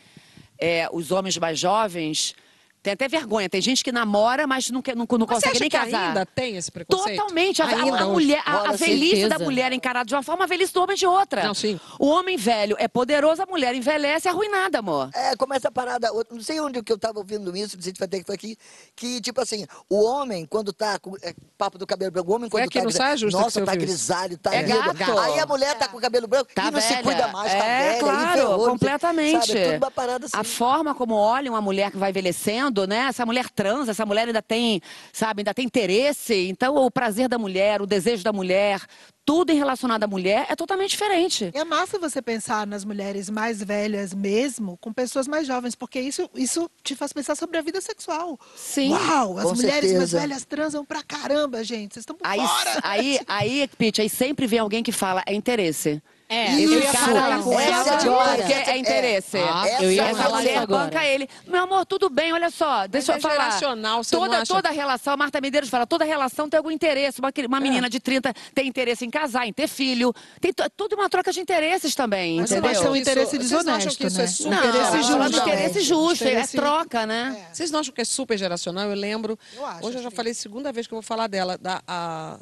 é, os homens mais jovens. Tem até vergonha. Tem gente que namora, mas não, quer, não, não consegue acha nem que casar. ainda tem esse preconceito? Totalmente. A, a- Ainda a hoje? mulher, a, a velhice certeza. da mulher é encarada de uma forma, a velhice do homem de outra. Não, sim. O homem velho é poderoso, a mulher envelhece arruinada, amor. É, como essa parada, não sei onde que eu tava ouvindo isso, não sei se vai ter que foi aqui, que tipo assim, o homem quando tá com é, papo do cabelo branco, o homem quando aqui tá no gri- Saia Justa que nossa, tá grisalho, tá É lindo. gato. Aí a mulher tá com o cabelo branco Tá e não se velha. cuida mais, tá é, velha, claro, ferrou, não completamente. Sabe, é tudo uma parada assim. A forma como olham uma mulher que vai envelhecendo, né? Essa mulher transa, essa mulher ainda tem, sabe, ainda tem interesse. Então, o prazer da mulher, o desejo da mulher, tudo em relacionado à mulher é totalmente diferente. E é massa você pensar nas mulheres mais velhas mesmo, com pessoas mais jovens, porque isso, isso te faz pensar sobre a vida sexual. Sim. Uau, as Com mulheres mais certeza. velhas transam pra caramba, gente. Vocês estão por Aí, fora. aí, aí, Pete, aí sempre vem alguém que fala, é interesse. É, Isso, falar com essa é agora. Porque é interesse. Ah, Essa eu ia é Essa isso mulher agora. banca ele. Meu amor, tudo bem, olha só, deixa é eu falar. geracional, você não toda, acha? toda relação, a Marta Medeiros fala, toda relação tem algum interesse. Uma, cri- É. uma menina de 30 tem interesse em casar, em ter filho. Tem to- tudo uma troca de interesses também, Mas você entendeu? não acham um isso- interesse vocês não acham desonesto, que isso né? é super Não, interesse justo. de interesse justo, Interesse- é troca, né? Vocês não acham que é super geracional? Eu lembro. Eu acho, hoje eu já sim. falei segunda vez que eu vou falar dela. Da, a-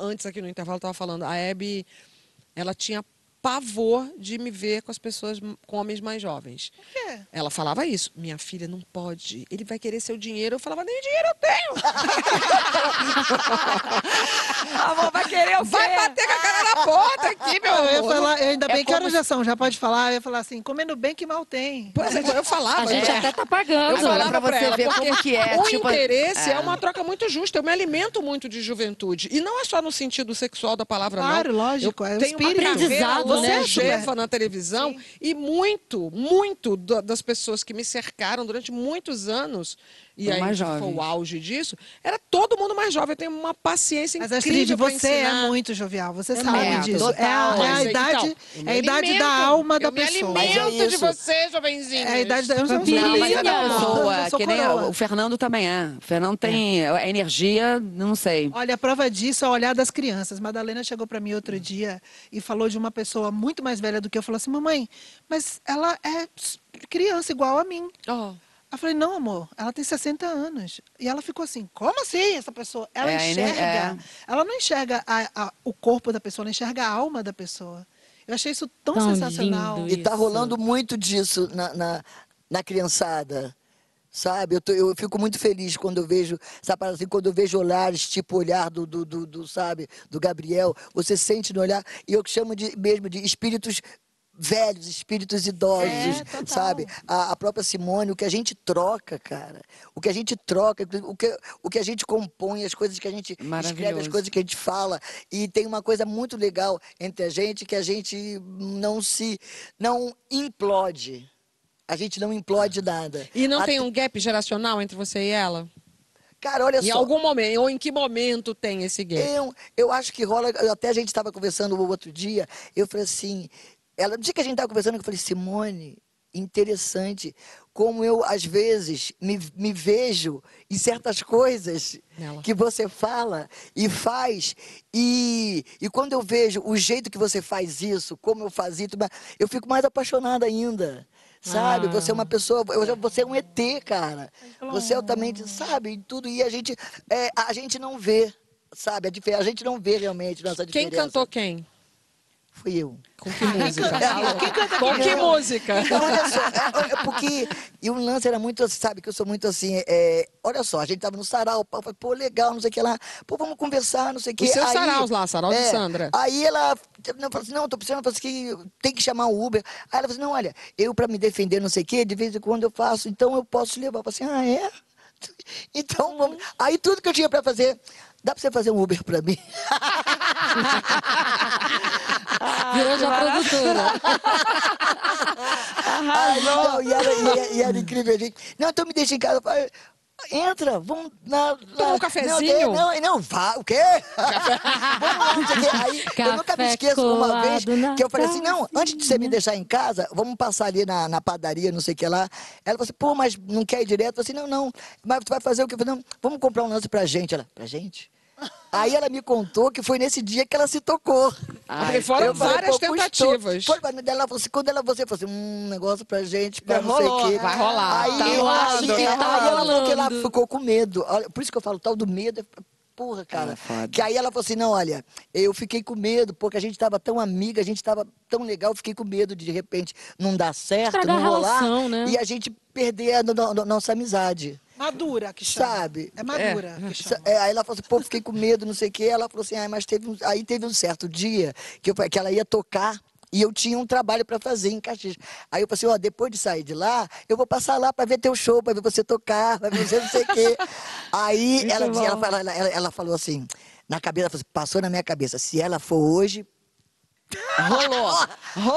antes aqui no intervalo eu estava falando. A Hebe, ela tinha pavor de me ver com as pessoas com homens mais jovens. Por quê? Ela falava isso. Minha filha não pode. Ele vai querer seu dinheiro. Eu falava, nem dinheiro eu tenho. *laughs* Amor, vai querer o Vai bater com a cara na porta aqui, meu Eu ia amor. falar, ainda É bem que como horas já são, já pode falar. Eu ia falar assim, comendo bem que mal tem. Pois é, eu falava. A gente eu- até tá pagando. Eu falava pra pra, você ela, ver como que é, o tipo, interesse é. é. uma troca muito justa. Eu me alimento muito de juventude. E não é só no sentido sexual da palavra, Claro, não. lógico, Eu é o tenho uma espírito. Aprendizado, né, longeva na televisão e muito, muito da- das pessoas que me cercaram durante muitos anos, e aí mais que foi o auge disso, era todo mundo mais jovem. Eu tenho uma paciência Mas incrível Astrid, pra você é muito jovial, você É sabe muito, disso. É, a- é a Mas, então, idade, me é a idade alimento, da alma da eu me pessoa. Mas é alimento de você, jovenzinho. É a idade da eu não Não, mas é da pessoa, que nem o Fernando também é. O Fernando tem a energia, não sei. Olha, a prova disso é o olhar das crianças. Madalena chegou para mim outro dia e falou de uma pessoa muito mais velha do que eu. Falou assim, mamãe, mas ela é criança igual a mim. Oh. Eu falei, não, amor, ela tem 60 anos. E ela ficou assim, como assim essa pessoa? Ela É, enxerga, É. ela não enxerga a- a- o corpo da pessoa, ela enxerga a alma da pessoa. Eu achei isso tão, Tão sensacional. E tá rolando muito disso na, na, na criançada. Sabe? Eu, tô- eu fico muito feliz quando eu vejo, sabe, assim, quando eu vejo olhares, tipo o olhar do, do, do, do, sabe, do Gabriel, você sente no olhar, e eu chamo de, mesmo de espíritos velhos, espíritos idosos, É, sabe? A, a própria Simone, o que a gente troca, cara, o que a gente troca, o que, o que a gente compõe, as coisas que a gente escreve, as coisas que a gente fala, e tem uma coisa muito legal entre a gente, que a gente não se, não implode. A gente não implode nada. E não tem um gap geracional entre você e ela? Cara, olha Em só. algum momento, ou em que momento tem esse gap? Eu, eu acho que rola. Até a gente estava conversando o outro dia. Eu falei assim. Ela, no dia que a gente estava conversando, eu falei, Simone, interessante como eu, às vezes, me, me vejo em certas coisas Nela. que você fala e faz. E, e quando eu vejo o jeito que você faz isso, como eu fazia, eu fico mais apaixonada ainda. Sabe? Ah. Você é uma pessoa. eu- Você é um ET, cara. Você é altamente, sabe? e Tudo. E a gente, é, a gente não vê, sabe? A, a gente não vê realmente nossa Quem diferença. cantou quem? Fui eu. Com que música? Quem canta Com que música? Então, olha só, é, é porque. E o lance era muito assim, sabe? Que eu sou muito assim. é, olha só, a gente tava no sarau, pô, falei, pô, legal, não sei o que lá. Pô, vamos conversar, não sei o que. Os seus saraus lá, sarau de Sandra. Aí ela não, falou assim: não, tô precisando, falou assim, que tem que chamar o Uber. Aí ela falou assim: não, olha, eu pra me defender, não sei o que, de vez em quando eu faço, então eu posso levar. Eu falei assim: ah, é? *laughs* Então, vamos. Aí tudo que eu tinha pra fazer, dá pra você fazer um Uber pra mim? *laughs* Virou já produtora. *laughs* Aí, não, e, era, e, era- e era incrível, gente. Não, então me deixa em casa. Entra, vamos na. Toma um cafezinho? Não, não, não, vá, o quê? *laughs* vamos lá. Aí, eu nunca me Café esqueço uma vez que eu falei assim: não, antes de você me deixar em casa, vamos passar ali na, na padaria, não sei o que lá. Ela falou assim: pô, mas não quer ir direto? Eu falei assim: não, não, mas tu vai fazer o quê? Eu falei: não, vamos comprar um lance pra gente. Ela, pra gente? Aí ela me contou que foi nesse dia que ela se tocou. Porque foram Eu falei, várias custou. tentativas. Foi, mas ela falou assim, quando ela você falou assim, um negócio pra gente, pra não sei o quê. vai rolar. Aí, Tá aí, rolando, aí, tá ela falou que ela ficou com medo. Olha, Por isso que eu falo, tal do medo é Porra, cara. É que aí ela falou assim: não, olha, eu fiquei com medo, porque a gente tava tão amiga, a gente tava tão legal, eu fiquei com medo de de repente não dar certo, Estragar não a rolar. relação, né? E a gente perder a no- no- nossa amizade. Madura que chama. Sabe? É madura que Sa- chama. é, aí ela falou assim, pô, fiquei com medo, não sei o quê. Ela falou assim, ah, mas teve um... aí teve um certo dia que, eu, que ela ia tocar e eu tinha um trabalho para fazer em Caxias. Aí eu falei assim, ó, depois de sair de lá, eu vou passar lá para ver teu show, para ver você tocar, para ver você não sei o quê. *laughs* Aí ela, dizia, ela, ela, ela- ela falou assim, na cabeça, assim, passou na minha cabeça, se ela for hoje... Rolou.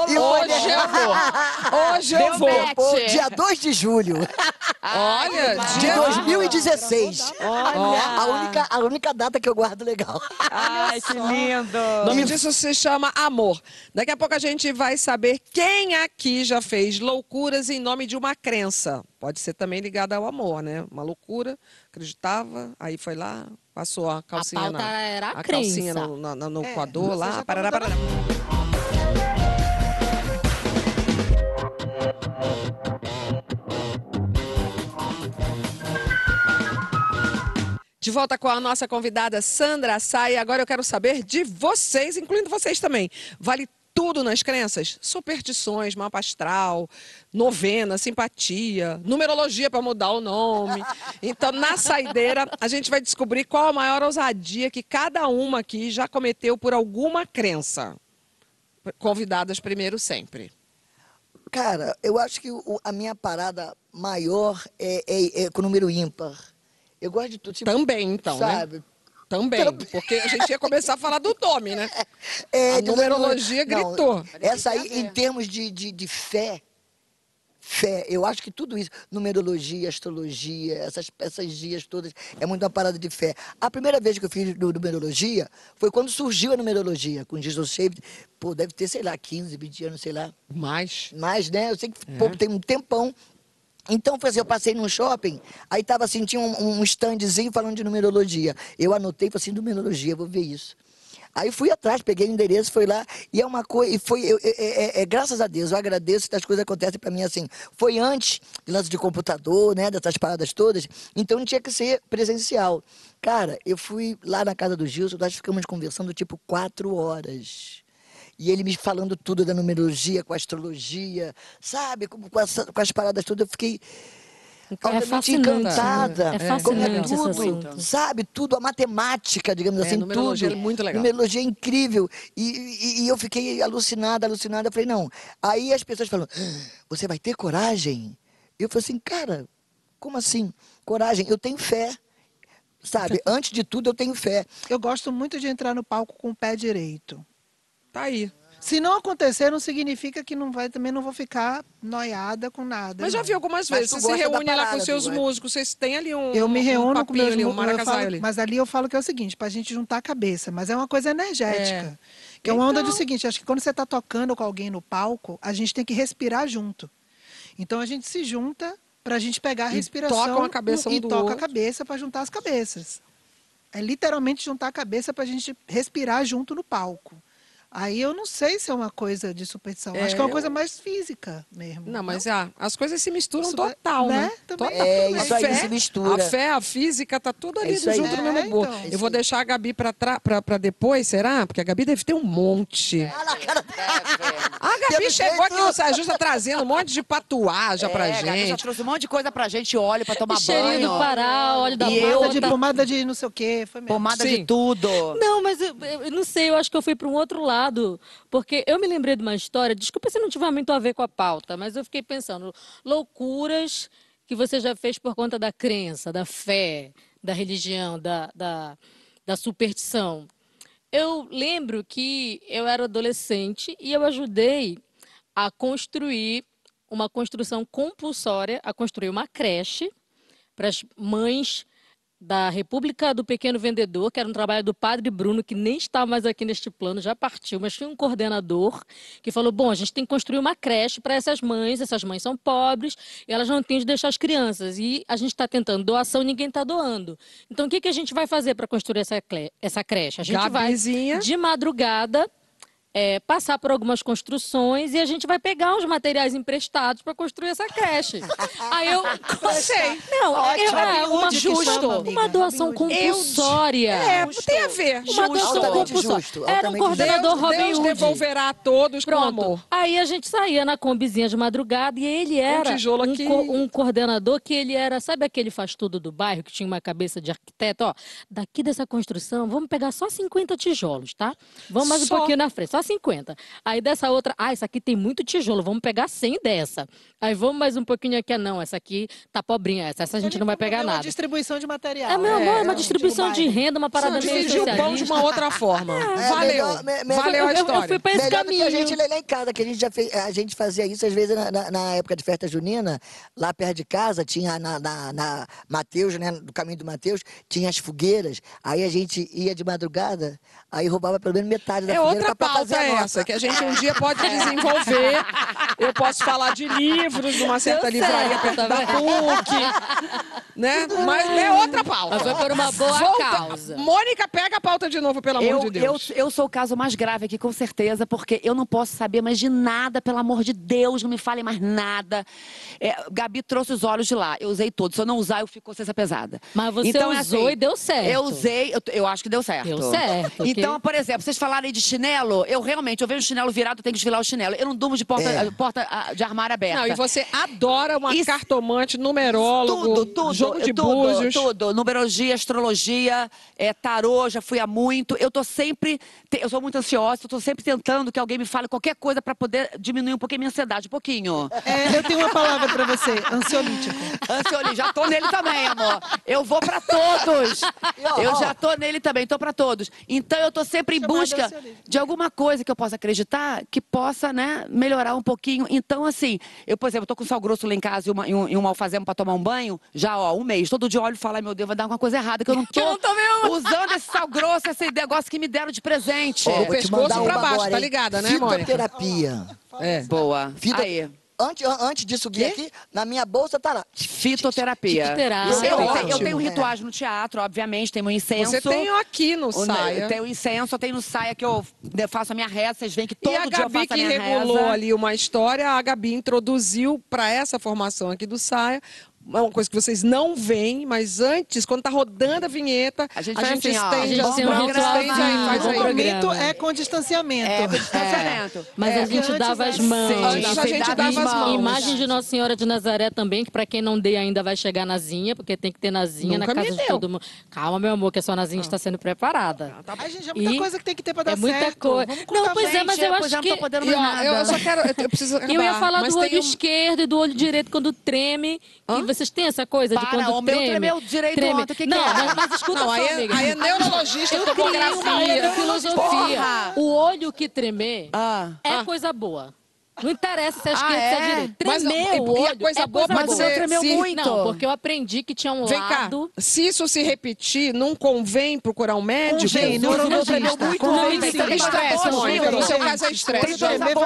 E Rolou. Hoje eu vou. Hoje eu Deu vou. Pô, dia 2 de julho *laughs* Olha, de dia... 2016. Olha. A única, a única data que eu guardo legal. Ai, que lindo. O nome disso se chama amor. Daqui a pouco a gente vai saber quem aqui já fez loucuras em nome de uma crença. Pode ser também ligada ao amor, né? Uma loucura, acreditava, aí foi lá, passou a calcinha pauta na era a a calcinha no, na- no É, coador lá, parará, parará. De volta com a nossa convidada Sandra Sai. Agora eu quero saber de vocês, incluindo vocês também. Vale tudo nas crenças? Superstições, mapa astral, novena, simpatia, numerologia para mudar o nome. Então, na saideira, a gente vai descobrir qual a maior ousadia que cada uma aqui já cometeu por alguma crença. Convidadas primeiro sempre. Cara, eu acho que o- a minha parada maior é, é- é com o número ímpar. Eu gosto de tudo. Tipo, Também, então, né? Também, Também. porque a gente ia começar a falar do nome, né? *laughs* É, A de- numerologia não, gritou. Essa aí, em termos de, de, de fé, fé, eu acho que tudo isso, numerologia, astrologia, essas, essas dias todas, é muito uma parada de fé. A primeira vez que eu fiz nu- numerologia foi quando surgiu a numerologia, com Jesus Saved, pô, deve ter, sei lá, 15, 20 anos, sei lá. Mas. Mas, né, eu sei que pô, tem um tempão. Então, foi assim, eu passei num shopping, aí tava assim, tinha um, um standzinho falando de numerologia. Eu anotei, falei assim, numerologia, vou ver isso. Aí fui atrás, peguei o endereço, fui lá, e é uma coisa, e foi, eu- é, é- é- graças a Deus, eu agradeço que as coisas acontecem para mim assim. Foi antes de lance de computador, né, dessas paradas todas, então tinha que ser presencial. Cara, eu fui lá na casa do Gilson, nós ficamos conversando tipo quatro horas. E ele me falando tudo da numerologia, com a astrologia, sabe? Com, com, essa- com as paradas todas, eu fiquei altamente fascinante, encantada. É é fascinante esse tudo, assunto. sabe? Tudo, a matemática, digamos É, assim, numerologia tudo. é muito legal. Numerologia é incrível. E, e- e eu fiquei alucinada, alucinada. Eu falei, não. Aí as pessoas falam, "Ah, você vai ter coragem? Eu falei assim, cara, como assim? Coragem? Eu tenho fé. Sabe? Antes de tudo, eu tenho fé. Eu gosto muito de entrar no palco com o pé direito. Tá aí. Se não acontecer, não significa que não vai, também não vou ficar noiada com nada. Mas já vi algumas Mas vezes. Você se reúne lá com parada, seus músicos, vocês têm ali um. Eu me um reúno com papinho meus ali, um ali. Mas ali eu falo que é o seguinte, pra gente juntar a cabeça. Mas é uma coisa energética. Que é uma onda do Então- seguinte, acho que quando você tá tocando com alguém no palco, a gente tem que respirar junto. Então a gente se junta pra gente pegar a E respiração tocam a cabeça um e do toca outro. a cabeça pra juntar as cabeças. É literalmente juntar a cabeça pra gente respirar junto no palco. Aí eu não sei se é uma coisa de superstição. É, Acho que é uma eu- coisa mais física mesmo. Não, mas ah, as coisas se misturam Isso total, né? né? Também. Total. É, A isso aí fé- se mistura. A fé, a física, tá tudo É ali aí. junto no É, mesmo bolo. então. Eu vou deixar a Gabi pra, tra- pra, pra depois, será? Porque a Gabi deve ter um monte. Ah, na cara A Gabi chegou aqui no Saia Justa trazendo um monte de patuagem pra É, Gabi já gente. trouxe um monte de coisa pra gente, óleo pra tomar Cheirinho banho. do Pará, óleo da E eu Pomada de, pomada de não sei o quê. Foi mesmo. Pomada Sim. de tudo. Não, mas eu, eu não sei, eu acho que eu fui para um outro lado. Porque eu me lembrei de uma história, desculpa se não tiver muito a ver com a pauta, mas eu fiquei pensando, loucuras que você já fez por conta da crença, da fé, da religião, da, da, da superstição. Eu lembro que eu era adolescente e eu ajudei a construir uma construção compulsória a construir uma creche para as mães da República do Pequeno Vendedor, que era um trabalho do padre Bruno, que nem está mais aqui neste plano, já partiu, mas tinha um coordenador que falou: bom, a gente tem que construir uma creche para essas mães, essas mães são pobres, e elas não têm de deixar as crianças. E a gente está tentando doação, ninguém está doando. Então o que, que a gente vai fazer para construir essa, essa creche? A gente Gabizinha. vai de madrugada. É, passar por algumas construções e a gente vai pegar uns materiais emprestados para construir essa creche. *laughs* Aí eu Gostei. não, Ótimo. eu, é uma chama, justo, amiga. uma doação compulsória. É, tem a ver. Uma Justo. doação Altamente compulsória. justo, Era um coordenador Deus, Robin Deus Hood. devolverá a todos com Pronto. amor. Aí a gente saía na combizinha de madrugada e ele era um, aqui. co- um coordenador que ele era, sabe aquele faz tudo do bairro que tinha uma cabeça de arquiteto, ó, daqui dessa construção, vamos pegar só 50 tijolos, tá? Vamos mais um Só. pouquinho na frente, só 50. Aí dessa outra, ah, essa aqui tem muito tijolo, vamos pegar 100 dessa. Aí vamos mais um pouquinho aqui, ah, não, essa aqui tá pobrinha, essa, essa a gente Ele não vai pegar promoveu uma nada. distribuição de material. É, meu amor, é uma não, distribuição de bairro. renda, uma parada meio Dividiu o pão de socialista. uma outra forma. É, Valeu. melhor- me- Valeu a Eu- eu- história. Eu fui pra esse Melhor que a caminho. gente lá em casa, que a gente já fez, a gente fazia isso às vezes na, na- na época de festa junina, lá perto de casa, tinha na, na, na Mateus, né, no caminho do Mateus, tinha as fogueiras, aí a gente ia de madrugada, aí roubava pelo menos metade da É outra pauta nossa. essa, que a gente um dia pode *laughs* desenvolver. Eu posso falar de livros numa certa livraria perto da? *laughs* PUC. Né? Mas é outra pauta. Mas foi por uma boa Volta- causa. Mônica, pega a pauta de novo, pelo amor Eu, de eu, Deus. eu sou o caso mais grave aqui, com certeza, porque eu não posso saber mais de nada, pelo amor de Deus, não me falem mais nada. É, Gabi trouxe os olhos de lá, eu usei todos. Se eu não usar, eu fico consciência pesada. Mas você Então, é usou assim, e deu certo. Eu usei, eu, eu acho que deu certo. Deu certo. Então, por exemplo, vocês falarem de chinelo, eu realmente, eu vejo um chinelo virado, eu tenho que desfilar o chinelo. Eu não durmo de porta, É. porta ah, de armário aberta. Não, e você adora uma Isso- cartomante, numerólogo, Tudo, tudo, jogo de tudo, búzios. tudo. Numerologia, astrologia, é, tarô, já fui a muito. Eu tô sempre, te- eu sou muito ansiosa, eu tô sempre tentando que alguém me fale qualquer coisa pra poder diminuir um pouquinho a minha ansiedade, um pouquinho. É, eu tenho uma palavra pra você, ansiolítico. Ansiolítico, já tô nele também, amor. Eu vou pra todos. Eu já tô nele também, tô pra todos. Então eu tô sempre em busca de alguma coisa que eu possa acreditar que possa, né, melhorar um pouquinho. Então, assim, eu, por exemplo, tô com sal grosso lá em casa e, uma, e um, e um alfazema pra tomar um banho, já, ó, um mês. Todo dia eu olho e falo, ai, meu Deus, vai dar alguma coisa errada, que eu não *laughs* tô, eu não usando esse sal grosso, esse negócio que me deram de presente. Ó, te pescoço pra baixo, agora, tá ligada, né, Mônica? Fitoterapia. É. Boa. Fito- Aí, Antes, an- antes de subir aqui, na minha bolsa tá lá. fitoterapia. Fitoterapia. Eu, é eu tenho- eu tenho rituais no teatro, obviamente, tem meu incenso. Você tem aqui no O- saia. Tem o incenso, eu tenho no saia que eu né, faço a minha reza, vocês veem que todo E a dia eu Gabi faço a que minha regulou reza. ali uma história, a Gabi introduziu para essa formação aqui do Saia. É uma coisa que vocês não veem, mas antes, quando tá rodando a vinheta, A gente faz assim, ó, estende a gente um ritual estende aí, faz O aí. programa. momento é com distanciamento. É, com distanciamento. Mas É, a gente antes dava as mãos. Sim, Antes a gente dava as mãos. Imagem de Nossa Senhora de Nazaré também, que pra quem não dê ainda vai chegar nazinha, porque tem que ter nazinha Nunca na casa de todo mundo. Calma, meu amor, que a sua nazinha está sendo preparada. Ai, gente, é muita E coisa que tem que ter pra dar é muita certo. coisa. Vamos Não, pois é, mas eu Pois acho não que tô podendo mais ó, nada. eu só quero, eu eu preciso acabar, Eu ia falar do olho esquerdo e do olho direito quando treme. Que vocês têm essa coisa de Para, quando o meu treme. tremeu direito treme. ontem, o que que Não, é? mas, mas escuta Não, só, aí é, amiga. aí é neurologista, Eu criei uma tomografia. neurofilosofia. Porra! O olho que tremer Ah. é coisa boa. Não interessa se é Ah, esquerda, se é é? direita. Mas não, Tremer e- o a olho coisa é boa coisa boa. ser tremeu se- muito. Não, porque eu aprendi que tinha um Vem cá, lado... se isso se repetir, não convém procurar um médico? Convém, neurologista. tremeu muito ontem, sim. tem Estresse, Mônica. No seu caso é estresse. Tem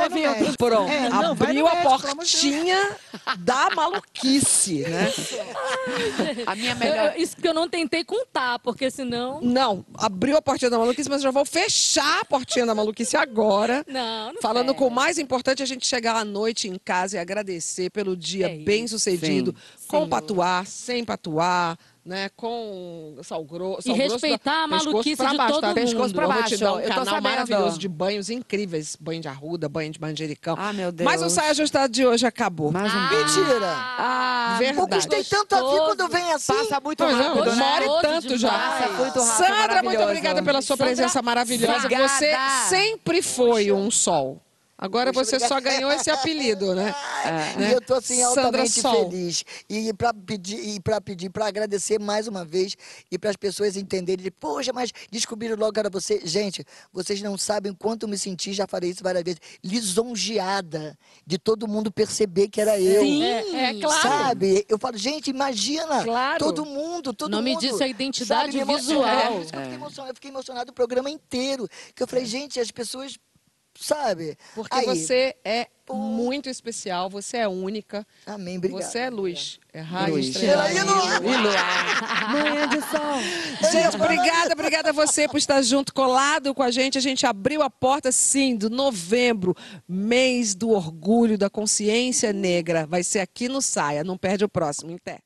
médico. Pronto, É, não, abriu a de portinha da maluquice, né? A minha melhor... eu- isso que eu não tentei contar, porque senão... Não, abriu a portinha da maluquice, mas eu já vou fechar a portinha da maluquice agora. Não, não Falando fecha. com o mais importante, a gente chegar à noite em casa e agradecer pelo dia É bem sucedido, Sim. com Sim. patuar, sem patuar, né? Com sal grosso. E sal grosso respeitar a pescoço maluquice pra de baixo, todo tá? mundo. Pescoço Eu vou baixo. te dar um Eu tô sabendo. maravilhoso de banhos incríveis. Banho de arruda, banho de manjericão. Ah, meu Mas o Deus. saia ajustado de hoje acabou. Mais um Mentira! Ah, Eu Verdade. tanto aqui quando vem assim. Passa muito Pois não, rápido, uma né? e tanto já. Passa muito rápido, Sandra, muito obrigada pela sua Sandra, presença maravilhosa. obrigada. Você sempre foi um sol. Agora Poxa, você só ganhou esse apelido, né? Ah, *laughs* né? E eu tô assim Sandra altamente Sol. feliz. E para pedir, para pedir, para agradecer mais uma vez e para as pessoas entenderem, poxa, mas descobriram logo que era você. Gente, vocês não sabem o quanto eu me senti, já falei isso várias vezes, lisonjeada de todo mundo perceber que era eu. Sim. É, é claro. Sabe? Eu falo, gente, imagina. Claro. Todo mundo, todo nome mundo. disso é identidade sabe, me emo- visual. É, eu fiquei emocionado. Eu fiquei emocionado o programa inteiro. Que eu falei, gente, as pessoas, sabe? Porque Aí, você é muito especial, você é única. Amém, obrigado. Você é luz. É raio, Luz. estrela. Não- E luar. Manhã de sol. Gente, obrigada, obrigada a você por estar junto, colado com a gente. A gente abriu a porta, sim, do novembro, mês do orgulho, da consciência negra. Vai ser aqui no Saia. Não perde o próximo, em pé.